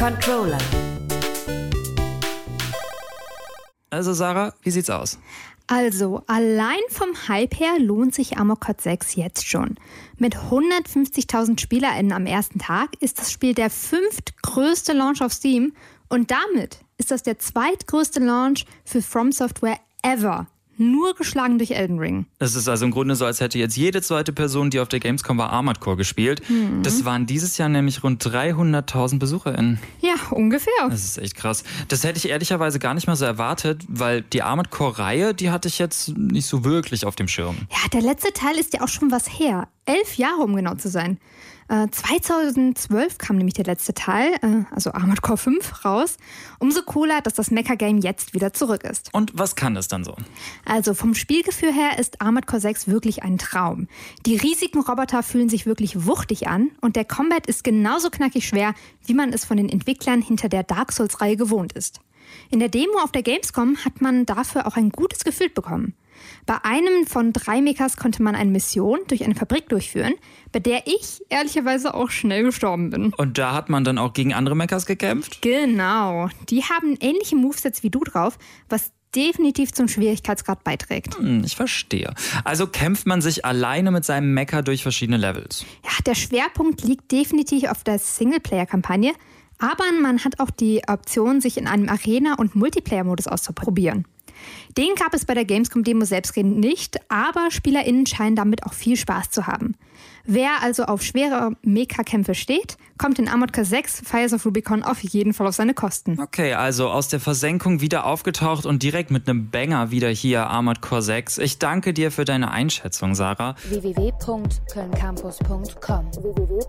Controller. Also Sarah, wie sieht's aus? Also, allein vom Hype her lohnt sich Amok 6 jetzt schon. Mit 150.000 SpielerInnen am ersten Tag ist das Spiel der fünftgrößte Launch auf Steam und damit ist das der zweitgrößte Launch für From Software ever nur geschlagen durch Elden Ring. Es ist also im Grunde so, als hätte jetzt jede zweite Person, die auf der Gamescom war, Armored Core gespielt. Mhm. Das waren dieses Jahr nämlich rund 300.000 BesucherInnen. Ja, ungefähr. Das ist echt krass. Das hätte ich ehrlicherweise gar nicht mal so erwartet, weil die Armored Core-Reihe, die hatte ich jetzt nicht so wirklich auf dem Schirm. Ja, der letzte Teil ist ja auch schon was her. Elf Jahre, um genau zu sein. 2012 äh, kam nämlich der letzte Teil, äh, also Armored Core 5, raus. Umso cooler, dass das Mecha-Game jetzt wieder zurück ist. Und was kann es dann so? Also vom Spielgefühl her ist Armored Core 6 wirklich ein Traum. Die riesigen Roboter fühlen sich wirklich wuchtig an und der Combat ist genauso knackig schwer, wie man es von den Entwicklern hinter der Dark Souls-Reihe gewohnt ist. In der Demo auf der Gamescom hat man dafür auch ein gutes Gefühl bekommen. Bei einem von drei Mechas konnte man eine Mission durch eine Fabrik durchführen, bei der ich ehrlicherweise auch schnell gestorben bin. Und da hat man dann auch gegen andere Mechas gekämpft? Genau. Die haben ähnliche Movesets wie du drauf, was definitiv zum Schwierigkeitsgrad beiträgt. Hm, ich verstehe. Also kämpft man sich alleine mit seinem Mecha durch verschiedene Levels. Ja, der Schwerpunkt liegt definitiv auf der Singleplayer-Kampagne, aber man hat auch die Option, sich in einem Arena- und Multiplayer-Modus auszuprobieren. Den gab es bei der Gamescom-Demo selbstredend nicht, aber SpielerInnen scheinen damit auch viel Spaß zu haben. Wer also auf schwere Mecha-Kämpfe steht, kommt in Armored Core 6 Fires of Rubicon auf jeden Fall auf seine Kosten. Okay, also aus der Versenkung wieder aufgetaucht und direkt mit einem Banger wieder hier Armored Core 6. Ich danke dir für deine Einschätzung, Sarah. www.kölncampus.com www